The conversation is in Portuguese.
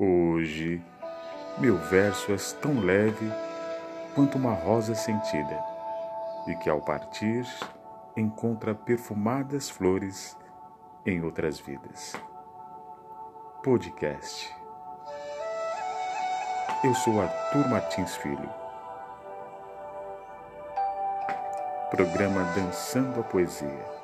Hoje, meu verso é tão leve quanto uma rosa sentida, e que ao partir encontra perfumadas flores em outras vidas. Podcast. Eu sou Arthur Martins Filho. Programa Dançando a Poesia.